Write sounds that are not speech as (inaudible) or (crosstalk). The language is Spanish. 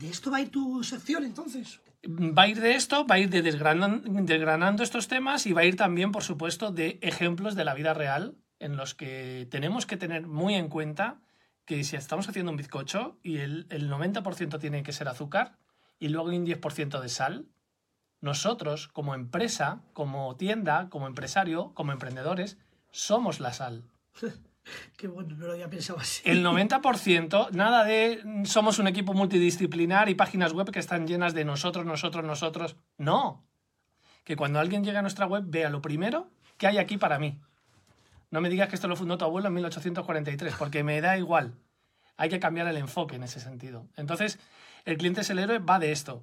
¿De esto va a ir tu sección entonces? Va a ir de esto, va a ir de desgranan- desgranando estos temas y va a ir también, por supuesto, de ejemplos de la vida real en los que tenemos que tener muy en cuenta que si estamos haciendo un bizcocho y el, el 90% tiene que ser azúcar y luego un 10% de sal, nosotros como empresa, como tienda, como empresario, como emprendedores, somos la sal. (laughs) Qué bueno, no lo había pensado así. El 90%, nada de mm, somos un equipo multidisciplinar y páginas web que están llenas de nosotros, nosotros, nosotros. No. Que cuando alguien llega a nuestra web vea lo primero que hay aquí para mí. No me digas que esto lo fundó tu abuelo en 1843, porque me da igual. Hay que cambiar el enfoque en ese sentido. Entonces, el cliente es el héroe va de esto.